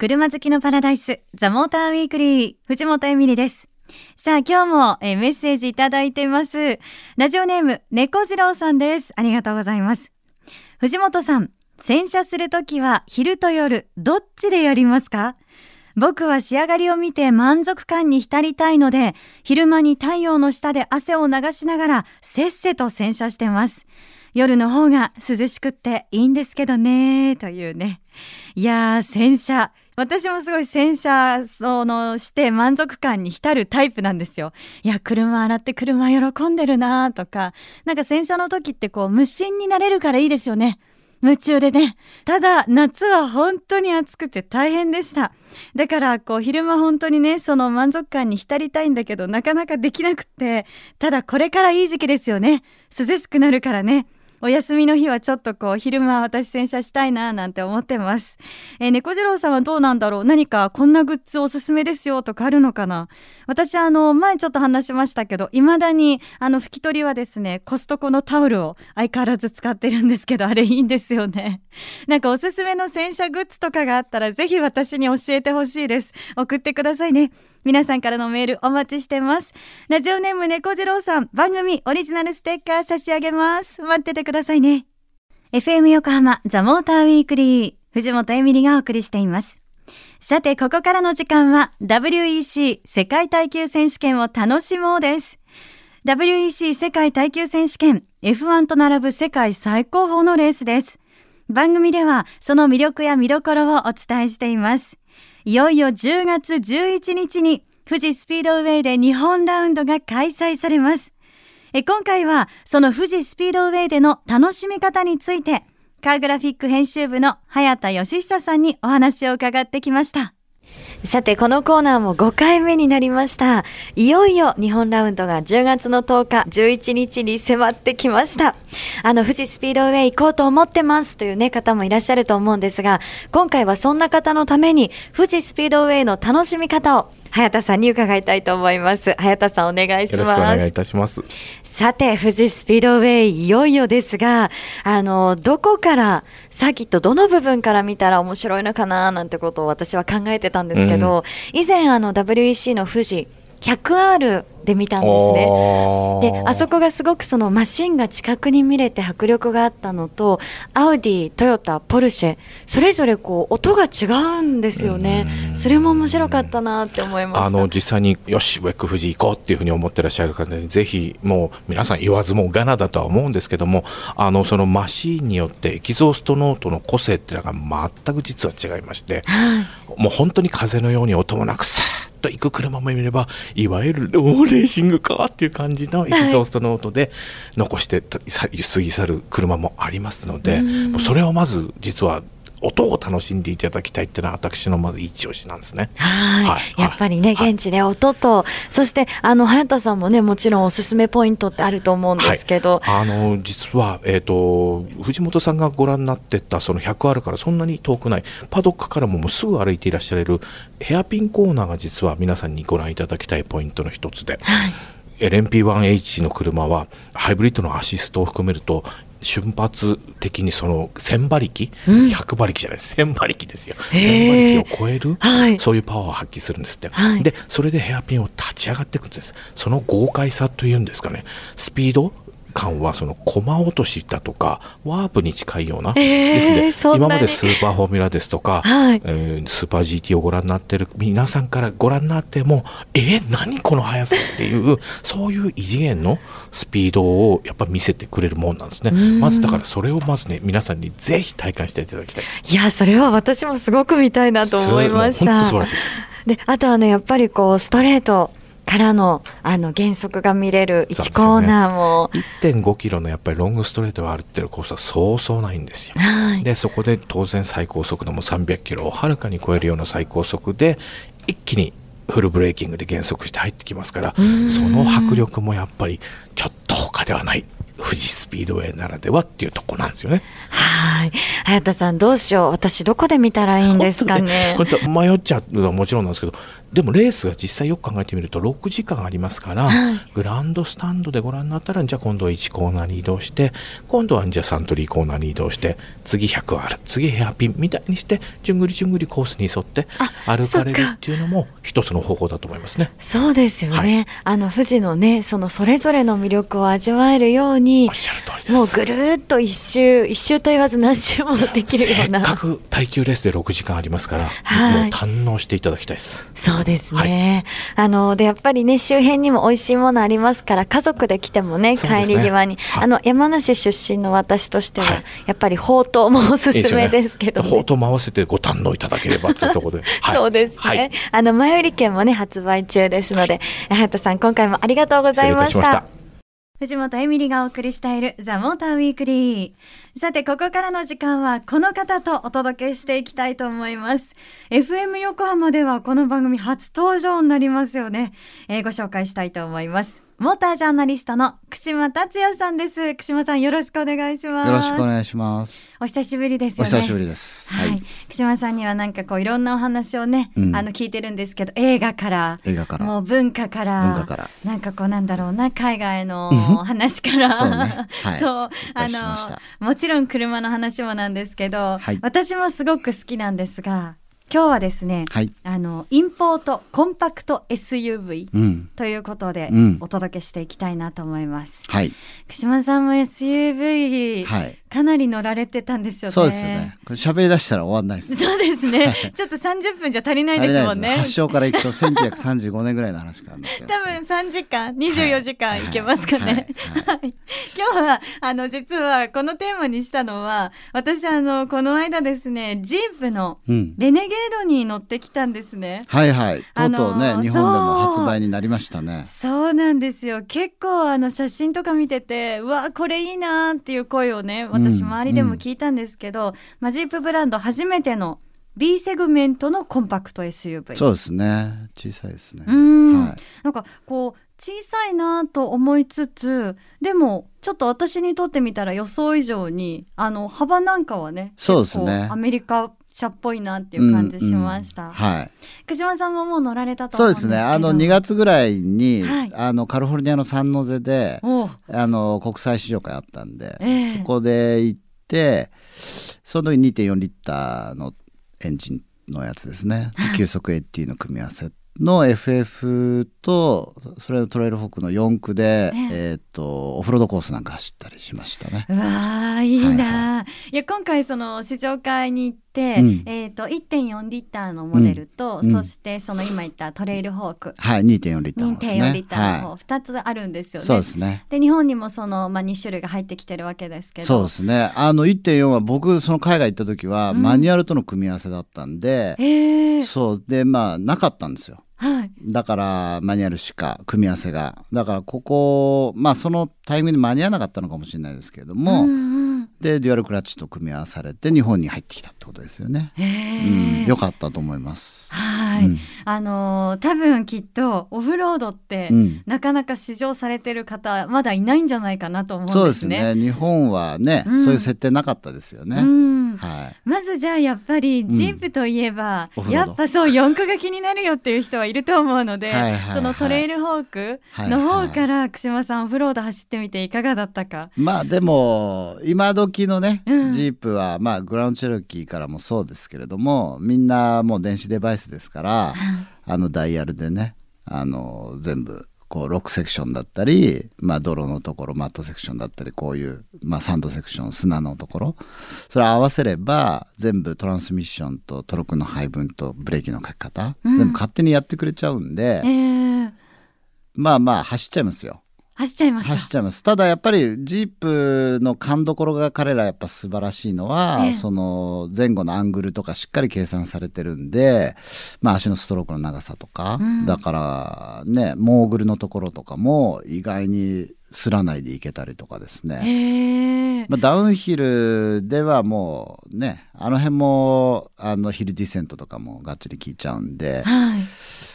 車好きのパラダイス、ザ・モーター・ウィークリー、藤本エミリです。さあ、今日もえメッセージいただいてます。ラジオネーム、猫次郎さんです。ありがとうございます。藤本さん、洗車するときは昼と夜、どっちでやりますか？僕は仕上がりを見て満足感に浸りたいので、昼間に太陽の下で汗を流しながら、せっせと洗車してます。夜の方が涼しくっていいんですけどね、というね。いやー、洗車。私もすごい洗車そのして満足感に浸るタイプなんですよ。いや、車洗って車喜んでるなとか、なんか洗車の時ってこう無心になれるからいいですよね。夢中でね。ただ、夏は本当に暑くて大変でした。だから、こう、昼間本当にね、その満足感に浸りたいんだけど、なかなかできなくって、ただこれからいい時期ですよね。涼しくなるからね。お休みの日はちょっとこう昼間私洗車したいななんて思ってます。えー、猫次郎さんはどうなんだろう？何かこんなグッズおすすめですよとかあるのかな？私あの前ちょっと話しましたけど未だにあの拭き取りはですねコストコのタオルを相変わらず使ってるんですけどあれいいんですよね。なんかおすすめの洗車グッズとかがあったらぜひ私に教えてほしいです。送ってくださいね。皆さんからのメールお待ちしてます。ラジオネーム猫次郎さん、番組オリジナルステッカー差し上げます。待っててくださいね。FM 横浜ザ・モーターウィークリー、藤本エミリがお送りしています。さて、ここからの時間は WEC 世界耐久選手権を楽しもうです。WEC 世界耐久選手権 F1 と並ぶ世界最高峰のレースです。番組ではその魅力や見どころをお伝えしています。いよいよ10月11日に富士スピードウェイで日本ラウンドが開催されます。え今回はその富士スピードウェイでの楽しみ方についてカーグラフィック編集部の早田義久さんにお話を伺ってきました。さて、このコーナーも5回目になりました。いよいよ日本ラウンドが10月の10日、11日に迫ってきました。あの、富士スピードウェイ行こうと思ってますというね、方もいらっしゃると思うんですが、今回はそんな方のために、富士スピードウェイの楽しみ方を早田さんに伺いたいと思います。早田さんお願いします。よろしくお願いいたします。さて、富士スピードウェイ、いよいよですが、あの、どこから、サーキット、どの部分から見たら面白いのかな、なんてことを私は考えてたんですけど、うん、以前、あの、WEC の富士、100R で見たんですね。であそこがすごくそのマシンが近くに見れて迫力があったのとアウディトヨタポルシェそれぞれこう音が違うんですよね。それも面白かったなって思いましあの実際によしウェック富士行こうっていうふうに思ってらっしゃる方にぜひもう皆さん言わずもがなだとは思うんですけどもあのそのマシーンによってエキゾーストノートの個性っていうのが全く実は違いまして、はい、もう本当に風のように音もなくさと行く車も見ればいわゆるレーシングカーっていう感じのエキゾーストノートで残して過ぎ去る車もありますので、もうそれをまず実は音を楽しんでいただきたいっていうのは私のまず一押しなんですね。はい。やっぱりね、現地で音と、そしてあの早田さんもねもちろんおすすめポイントってあると思うんですけど、はい、あの実はえっ、ー、と藤本さんがご覧になってたその100あるからそんなに遠くないパドックからももうすぐ歩いていらっしゃれるヘアピンコーナーが実は皆さんにご覧いただきたいポイントの一つで。はい LMP1H の車はハイブリッドのアシストを含めると瞬発的にその1000馬力、うん、100馬力じゃないです1000馬力ですよ。1000馬力を超える、はい、そういうパワーを発揮するんですって、はい、でそれでヘアピンを立ち上がっていくんです。その豪快さというんですかね。スピード感はその駒落としだとかワープに近いような、えー、今までスーパーフォーミュラですとか、はい、えー、スーパー GT をご覧になってる皆さんからご覧になってもえー、何この速さっていう そういう異次元のスピードをやっぱ見せてくれるもんなんですね。まずだからそれをまずね皆さんにぜひ体感していただきたい。いやそれは私もすごく見たいなと思いました。素晴らしいでであとあのやっぱりこうストレートからのあの減速が見れる1コーナーも、ね、1.5キロのやっぱりロングストレートが歩ってるコースはそうそうないんですよ、はい、でそこで当然最高速度も300キロをはるかに超えるような最高速で一気にフルブレーキングで減速して入ってきますからその迫力もやっぱりちょっと他ではない富士スピードウェイならではっていうとこなんですよね。はい。早田さんどうしよう。私どこで見たらいいんですかね。本当、ね、迷っちゃうのはもちろんなんですけど、でもレースが実際よく考えてみると6時間ありますから、はいグランドスタンドでご覧になったらじゃあ今度は1コーナーに移動して今度はじゃあサントリーコーナーに移動して次100ある次ヘアピンみたいにしてじゅんぐりじゅんぐりコースに沿ってあ歩かれるそっていうのも一つの方法だと思いますね。そうですよね、はあの富士のねそのそれぞれの魅力を味わえるように。もうぐるーっと一周一周と言わず何周もできるようせっかなく耐久レースで6時間ありますから、はいもう堪能していただきたいです。そうですね、あのでやっぱりね周辺にも美味しいものありますから家族で来てもねね。帰り際に、はい。あの山梨出身の私としては、はい。やっぱりほうとうもおすすめですけどね。ほうとうも合わせてご堪能いただければっていうところで。はい。そうですね、はい。あの前売り券もね発売中ですので、隼人さん今回もありがとうございました。藤本エミリがお送りしているザ・モーターウィークリー。さて、ここからの時間はこの方とお届けしていきたいと思います。FM 横浜ではこの番組初登場になりますよね。えーご紹介したいと思います。モータージャーナリストの串間達也さんです。串間さんよろしくお願いします。よろしくお願いします。お久しぶりですおよね。久しぶりです。はい、はい。串間さんにはなんかこういろんなお話をね、うんあの聞いてるんですけど映画から映画からもう文化から文化からなんかこうなんだろうな海外の話からそうねはい そうあのもちろん車の話もなんですけど、はい私もすごく好きなんですが今日はですね、はい。あのインポートコンパクト SUV うん。ということで、うんお届けしていきたいなと思います。はい。串間さんも SUV、はい。かなり乗られてたんですよね。そうですよね。これ喋り出したら終わんないです。そうですね。ちょっと30分じゃ足りないですもんね。発祥からいくと1935年ぐらいの話から。多分3時間、24時間いけますかね。はいはい今日は、あの、実はこのテーマにしたのは、私、あの、この間ですね、ジープのうん。レネゲードに乗ってきたんですね。はいはい。とうとうね、ー日本でも発売になりましたね。そうなんですよ。結構、あの、写真とか見てて、うわ、これいいなっていう声をね、私、うん周りでも聞いたんですけど、まあ、ジープブランド初めての B セグメントのコンパクト SUV。そうですね。小さいですね。うんはい。なんかこう小さいなと思いつつでもちょっと私にとってみたら予想以上にあの幅なんかはねそうですねアメリカ車っぽいなっていう感じしました、うんうんはい。福島さんももう乗られたとそうですね。あの2月ぐらいに、はい。あのカリフォルニアのサンノゼで、あの国際試乗会あったんで、ええ。そこで行ってその時2.4リッターのエンジンのやつですね、急速 AT の組み合わせの FF とそれのトレイルホークの4区で、ええ。ー、とオフロードコースなんか走ったりしましたね。うわーいいな、はいいや今回その試乗会に行って、うん。えっ、と1.4リッターのモデルと、うん。そしてその今言ったトレイルホーク。はい2.4リッターの方ですね。2.4リッターの方、は2つあるんですよい、ね。そうですね。で日本にもその、まあ、2種類が入ってきてるわけですけど。そうですね。あの1.4は僕その海外行った時はうん。マニュアルとの組み合わせだったんで、そう。でまあなかったんですよ。はい。だからマニュアルしか組み合わせが。だからここまあそのタイミングに間に合わなかったのかもしれないですけれども、うんうんでデュアルクラッチと組み合わされて日本に入ってきたってことですよね。うん、よかったと思います。はい、うんあのー多分きっとオフロードって、うんなかなか試乗されてる方まだいないんじゃないかなと思うんですね。そうですね日本はね、うんそういう設定なかったですよね。うんはい。まずじゃあやっぱりジープといえば、オフロードやっぱそう四駆が気になるよっていう人はいると思うので、そのトレイルホークの方から串間さんオフロード走ってみていかがだったか。まあでも今時のね、うん。ジープはまあグラウンドチェロキーからもそうですけれどもみんなもう電子デバイスですからあのダイヤルでねあの全部こうロックセクションだったり、まあ、泥のところマットセクションだったりこういう、まあ、サンドセクション砂のところ。それ合わせれば全部トランスミッションとトルクの配分とブレーキのかけ方、うん。全部勝手にやってくれちゃうんで、えー、まあまあ走っちゃいますよ。走っちゃいますか。走っちゃいます。ただやっぱりジープの勘どころが彼らやっぱ素晴らしいのは、ええ。その前後のアングルとかしっかり計算されてるんで、まあ、足のストロークの長さとか、うん。だからねモーグルのところとかも意外にすらないでいけたりとかですね、まあ、ダウンヒルではもうねあの辺もあのヒルディセントとかもがっちり効いちゃうんではい。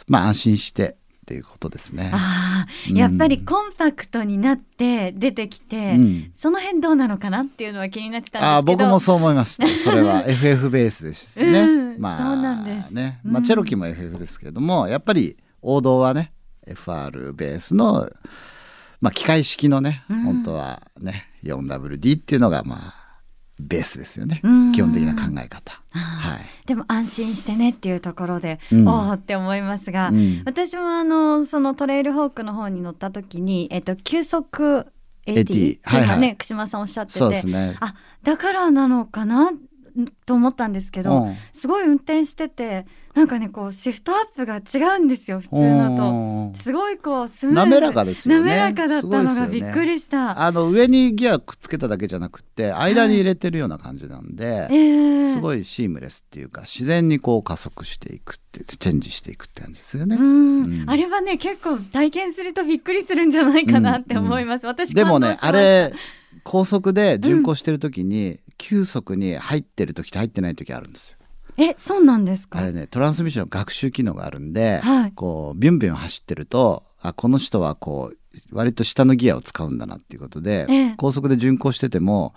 まあ安心してっていうことですね。あやっぱりコンパクトになって出てきて、うん。その辺どうなのかなっていうのは気になってたんですけど。ああ僕もそう思いました。それは FF ベースですしね、うんまあそうなんです。ね、うん。まあ、チェロキーも FF ですけれども、やっぱり王道はね FR ベースの、まあ、機械式のね、うん。本当はね 4WD っていうのがまあベースですよね、うん。基本的な考え方。はい。でも安心してねっていうところで、うん。おおって思いますが、うん。私もあのそのトレイルホークの方に乗った時に、えっと、急速 AT っていね、はいはい。串間さんおっしゃっててそうですね。あだからなのかなと思ったんですけど、うん。すごい運転しててなんかねこうシフトアップが違うんですよ普通のと。すごいこうスムーズ。滑らかですよね。滑らかだったのがびっくりした。あの上にギアくっつけただけじゃなくて間に入れてるような感じなんで、えーすごいシームレスっていうか自然にこう加速していくってチェンジしていくって感じですよね。うん。うん。あれはね結構体験するとびっくりするんじゃないかなって思います。私でもねあれ高速で巡航してる時に、急速に入ってる時と入ってない時あるんですよ。えそうなんですか？あれねトランスミッション学習機能があるんで、はいこうビュンビュン走ってるとあこの人はこう割と下のギアを使うんだなっていうことで、ええ高速で巡航してても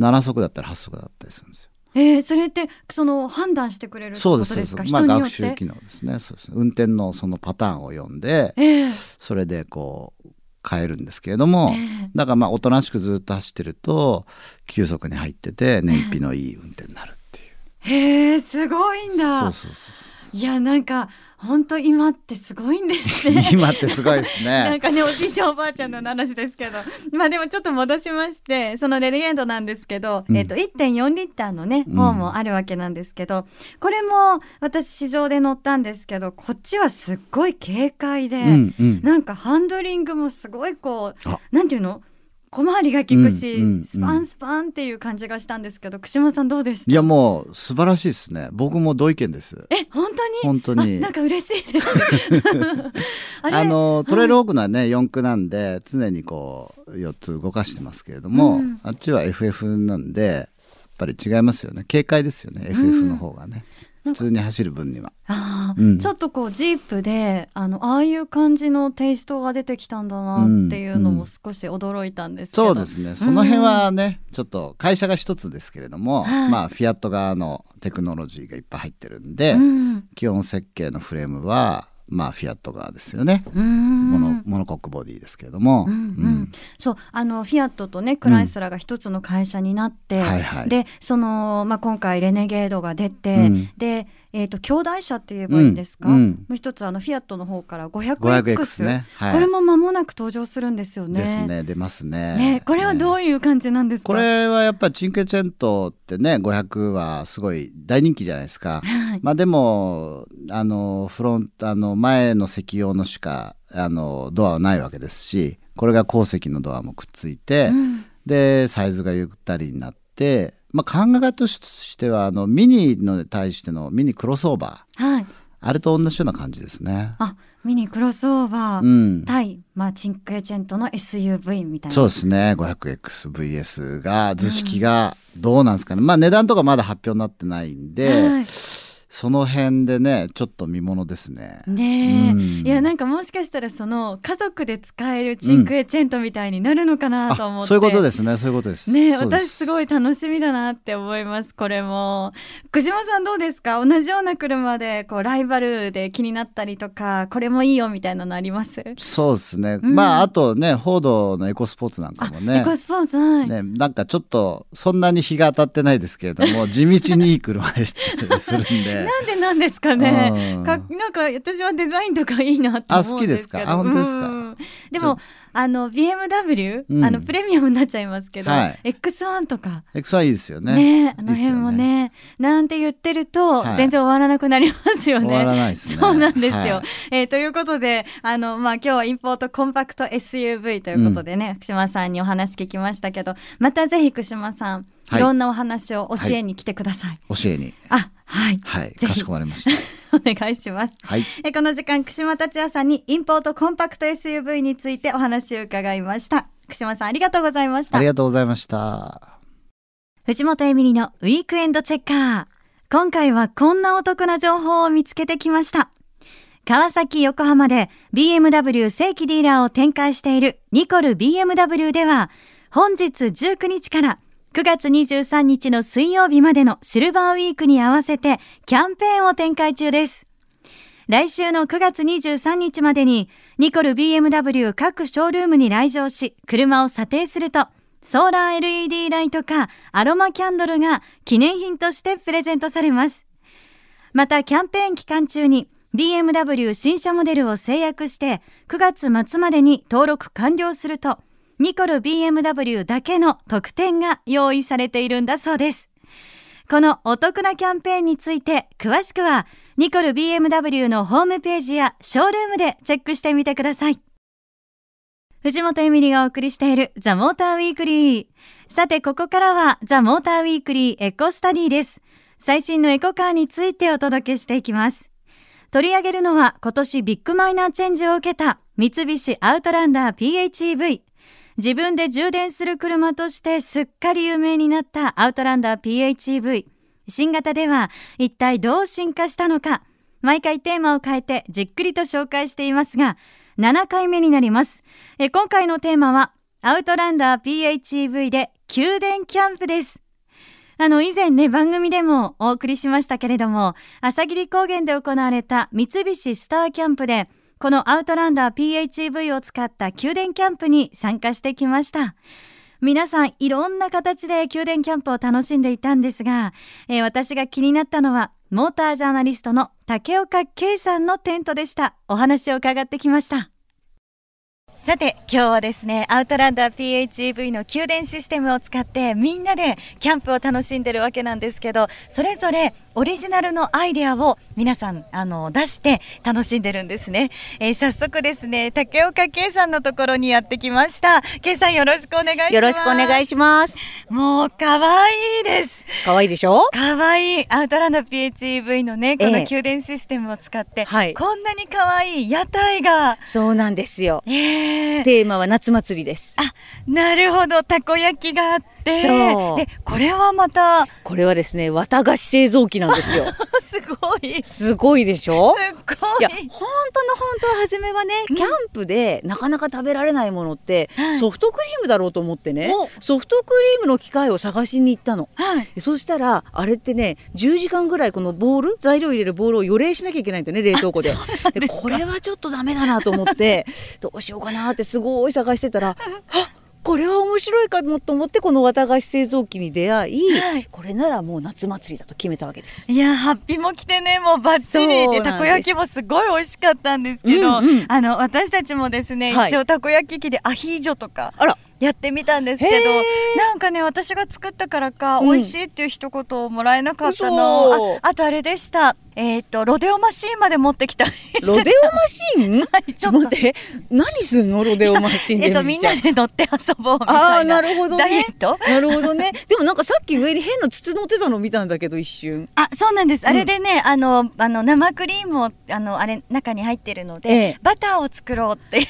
7速だったら8速だったりするんですよ。えー、それってその判断してくれるそうですそうです。まあ。学習機能ですね。そうです。運転のそのパターンを読んで、ええそれでこう変えるんですけれども、ええだからまあおとなしくずっと走ってると急速に入ってて燃費のいい運転になるっていう。へえすごいんだ。そうそうそういやなんか本当今ってすごいんです。ね。今ってすごいです なんね。かねおじいちゃんおばあちゃんの話ですけど まあでもちょっと戻しましてそのレレゲンドなんですけど、うんえっと1.4リッターのねうん方もあるわけなんですけど、これも私市場で乗ったんですけどこっちはすっごい軽快で、うんうん。なんかハンドリングもすごいこうあなんていうの？小回りが利くし、うんうんうん。スパンスパンっていう感じがしたんですけど串間さんどうでした？いやもう素晴らしいですね。僕も同意見です。え本当に？本当に。あなんか嬉しいです。あのトレイルオークのはね4駆なんで常にこう4つ動かしてますけれども、うん。あっちは FF なんでやっぱり違いますよね。軽快ですよね FF の方がね、普通に走る分には。あーうん。ちょっとこうジープであのああいう感じのテイストが出てきたんだなっていうのも少し驚いたんですけど、そうですね。その辺はね、ちょっと会社が一つですけれども、はい。まあフィアット側のテクノロジーがいっぱい入ってるんで、うん。基本設計のフレームはまあフィアット側ですよね、うん。モノモノコックボディですけれども、うんうん。そうあのフィアットとねクライスラーが一つの会社になって、はいはい。でその、まあ、今回レネゲードが出て、うん。で、えー、と兄弟車って言えばいいんですか、うんうん。もう一つあのフィアットの方から 500X, 500X ね。はい。これも間もなく登場するんですよね。ですね。出ますね。ねこれはどうういう感じなんですか、これはやっぱチンケチェントってね500はすごい大人気じゃないですか。はい。まあでもあのフロントあの前の席用のしかあのドアはないわけですしこれが後席のドアもくっついて、うん。でサイズがゆったりになって、まあ、考え方としてはあのミニの対してのミニクロスオーバー。はい。あれと同じような感じですね。あミニクロスオーバー、うん、対、まあ、チンクエチェントの SUV みたいな。そうですね。500XVS が図式がどうなんですかね、まあ値段とかまだ発表になってないんで、はいその辺でねちょっと見ものですね。ねえ、うん。いやなんかもしかしたらその家族で使えるチンクエチェントみたいになるのかなと思って、あそういうことですね。そういうことです。ね私すごい楽しみだなって思いますこれも。久島さんどうですか？同じような車でこうライバルで気になったりとかこれもいいよみたいなのあります？そうですね、うん。まああとねフォードのエコスポーツなんかもね。エコスポーツはい、ねなんかちょっとそんなに日が当たってないですけれども地道にいい車でするんで。なんでなんですかね。うん。かなんか私はデザインとかいいなって思うんですけど。あ好きですか？あ本当ですか？うん。でもあの BMW、うん。あのプレミアムになっちゃいますけど、はい。X1 とか。X はいいですよね。ねあの辺もいいですよね。なんて言ってると、はい。全然終わらなくなりますよね。終わらないですね。そうなんですよ。はい。えーということであの、まあ、今日はインポートコンパクト SUV ということでね、福島さんにお話聞きましたけどまたぜひ福島さん、はい。い、ろんなお話を教えに来てください。教えに。あはい、はい。かしこまりました。お願いします。はい。えこの時間串間達也さんにインポートコンパクト SUV についてお話を伺いました串間さんありがとうございましたありがとうございました。藤本エミリのウィークエンドチェッカー今回はこんなお得な情報を見つけてきました川崎横浜で BMW 正規ディーラーを展開しているニコル BMW では本日19日から9月23日の水曜日までのシルバーウィークに合わせてキャンペーンを展開中です。来週の9月23日までにニコル BMW 各ショールームに来場し車を査定するとソーラー LED ライトかアロマキャンドルが記念品としてプレゼントされます。またキャンペーン期間中に BMW 新車モデルを制約して9月末までに登録完了するとニコル BMW だけの特典が用意されているんだそうです。このお得なキャンペーンについて詳しくはニコル BMW のホームページやショールームでチェックしてみてください。藤本エミリがお送りしているザ・モーターウィークリー。さて、ここからはザ・モーターウィークリーエコスタディです。最新のエコカーについてお届けしていきます。取り上げるのは今年ビッグマイナーチェンジを受けた三菱アウトランダー PHEV。自分で充電する車としてすっかり有名になったアウトランダー PHEV。新型では一体どう進化したのか、毎回テーマを変えてじっくりと紹介していますが、7回目になります。え今回のテーマは、アウトランダー PHEV で宮殿キャンプです。あの、以前ね、番組でもお送りしましたけれども、朝霧高原で行われた三菱スターキャンプで、このアウトランダー PHEV を使った宮殿キャンプに参加してきました。皆さんいろんな形で宮殿キャンプを楽しんでいたんですが、えー、私が気になったのはモータージャーナリストの竹岡圭さんのテントでした。お話を伺ってきました。さて今日はですねアウトランダー PHEV の給電システムを使ってみんなでキャンプを楽しんでるわけなんですけどそれぞれオリジナルのアイデアを皆さんあの出して楽しんでるんですね、えー、早速ですね竹岡圭さんのところにやってきました。圭さんよろしくお願いします。よろしくお願いします。もう可愛いです。可愛いでしょ？可愛い。アウトランダー PHEV のねこの給電システムを使って、えーこんなに可愛い屋台が。そうなんですよ、えー。テーマは夏祭りです。あ、なるほど、たこ焼きがあって、で、これはまた。これはですね、綿菓子製造機なんですよ。すごい。すごいでしょ？すごい。いや、本当の本当は初めはね、キャンプでなかなか食べられないものって、うん、ソフトクリームだろうと思ってね、ソフトクリームの機械を探しに行ったの。はい、そしたら、あれってね、10時間ぐらいこのボール、材料入れるボールを予冷しなきゃいけないんだよね、冷凍庫で。でこれはちょっとダメだなと思って、どうしようかなってすごい探してたら、あこれは面白いかもと思ってこの綿菓子製造機に出会い、はい、これならもう夏祭りだと決めたわけです。いやハッピも来てねもうバッチリでたこ焼きもすごい美味しかったんですけど、うんうん、あの私たちもですね、はい、一応たこ焼き器でアヒージョとかあらやってみたんですけどなんかね私が作ったからか、うん、美味しいっていう一言をもらえなかったのああとあれでした。えっ、ー、とロデオマシーンまで持ってきたロデオマシーン、はい、ちょっと。待って何すんの？ロデオマシーンえっとみんなで乗って遊ぼうみたいななるほど、ね、ダイエット。なるほどね。でもなんかさっき上に変な筒乗ってたの見たんだけど一瞬。あそうなんです、あれでねあのあの生クリームをあのあれ中に入ってるので、ええ、バターを作ろうっていう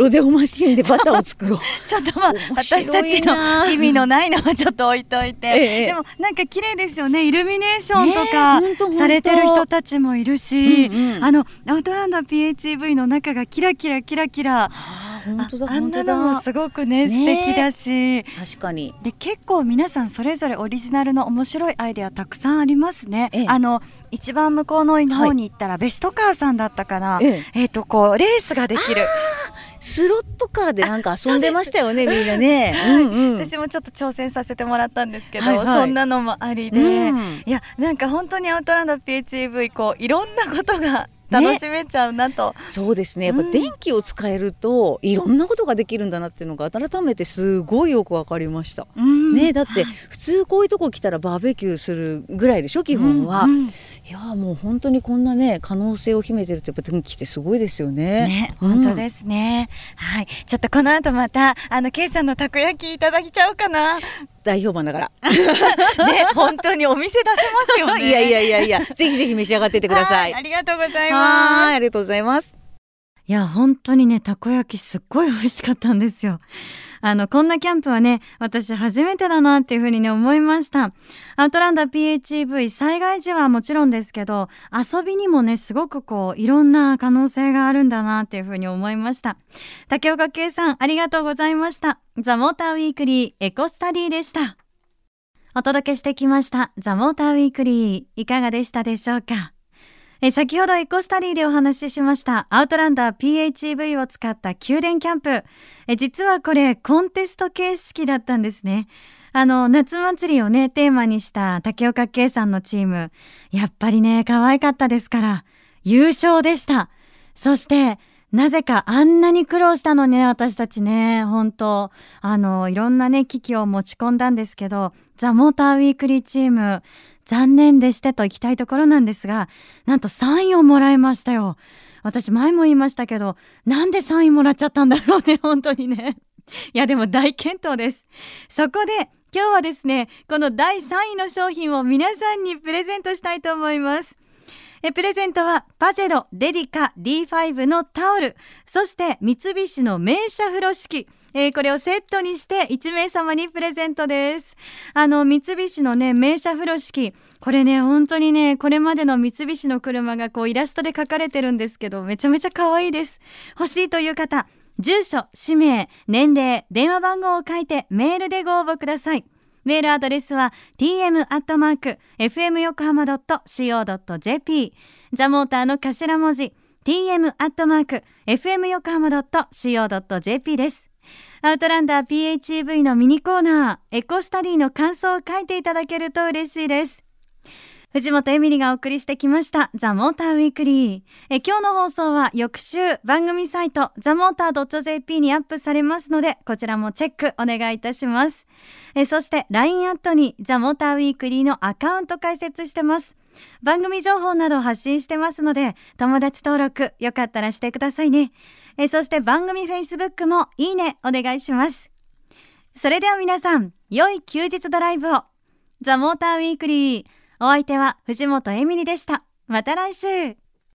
ロデオマシンでバターを作ろう。ちょっとまあ私たちの意味のないのはちょっと置いといて、ええ、でもなんか綺麗ですよね。イルミネーションとかされてる人たちもいるし、うんうん、あのアウトランダー PHEV の中がキラキラキラ。キラ本当だ。あんなのもすごくね素敵だし。確かに。で結構皆さんそれぞれオリジナルの面白いアイデアたくさんありますね、ええ、あの一番向こうの方に行ったら、ベストカーさんだったかな、ええ。っ、とこうレースができるスロットカーでなんか遊んでましたよねみんなね、うんうん、私もちょっと挑戦させてもらったんですけど、はいはい、そんなのもありで、うん、いやなんか本当にアウトランド PHEV こういろんなことが楽しめちゃうなと、ね、そうですね。やっぱ電気を使えると、いろんなことができるんだなっていうのが改めてすごいよく分かりました、うん、ねだって普通こういうとこ来たらバーベキューするぐらいでしょ基本は、うんうん、いやもう本当にこんなね可能性を秘めてるってやっぱ電気ってすごいですよね。ね本当ですね、はい。ちょっとこの後またあのケイさんのたこ焼きいただきちゃおうかな大評判だから。ね本当にお店出せますよね。いやいやいやいやぜひぜひ召し上がっててください。ありがとうございます。ありがとうございます。いや本当にねたこ焼きすっごい美味しかったんですよあのこんなキャンプはね私初めてだなっていうふうにね思いました。アウトランダー PHEV 災害時はもちろんですけど遊びにもねすごくこういろんな可能性があるんだなっていうふうに思いました。竹岡圭さんありがとうございました。ザ・モーターウィークリーエコスタディでした。お届けしてきました。ザ・モーターウィークリーいかがでしたでしょうか？え先ほどエコスタディでお話ししましたアウトランダー PHEV を使った宮殿キャンプ。え実はこれコンテスト形式だったんですね。あの夏祭りをねテーマにした竹岡圭さんのチーム。やっぱりね可愛かったですから優勝でした。そしてなぜかあんなに苦労したのね、私たちね、本当。あの、いろんなね、機器を持ち込んだんですけど、ザ・モーターウィークリーチーム、残念でしてと行きたいところなんですが、なんと3位をもらいましたよ。私前も言いましたけど、なんで3位もらっちゃったんだろうね、本当にね。いや、でも大健闘です。そこで、今日はですね、この第3位の商品を皆さんにプレゼントしたいと思います。プレゼントはパジェロデリカ D5 のタオルそして三菱の名車風呂敷えー、これをセットにして1名様にプレゼントです。あの、三菱のね、名車風呂敷。これね、本当にね、これまでの三菱の車がこうイラストで描かれてるんですけど、めちゃめちゃ可愛いです。欲しいという方、住所、氏名、年齢、電話番号を書いてメールでご応募ください。メールアドレスは tm.fmyokohama.co.jp ザモーターの頭文字 tm.fmyokohama.co.jp です。アウトランダー PHEV のミニコーナー、エコスタディの感想を書いていただけると嬉しいです。藤本エミリがお送りしてきました、ザ・モーターウィークリー。え今日の放送は翌週番組サイト、ザ・モーター .jp にアップされますので、こちらもチェックお願いいたします。えそして LINE アットにザ・モーターウィークリーのアカウント開設してます。番組情報などを発信してますので、友達登録よかったらしてくださいね。えそして番組フェイスブックもいいねお願いします。それでは皆さん、良い休日ドライブを。ザ・モーターウィークリー。お相手は藤本エミリでした。また来週。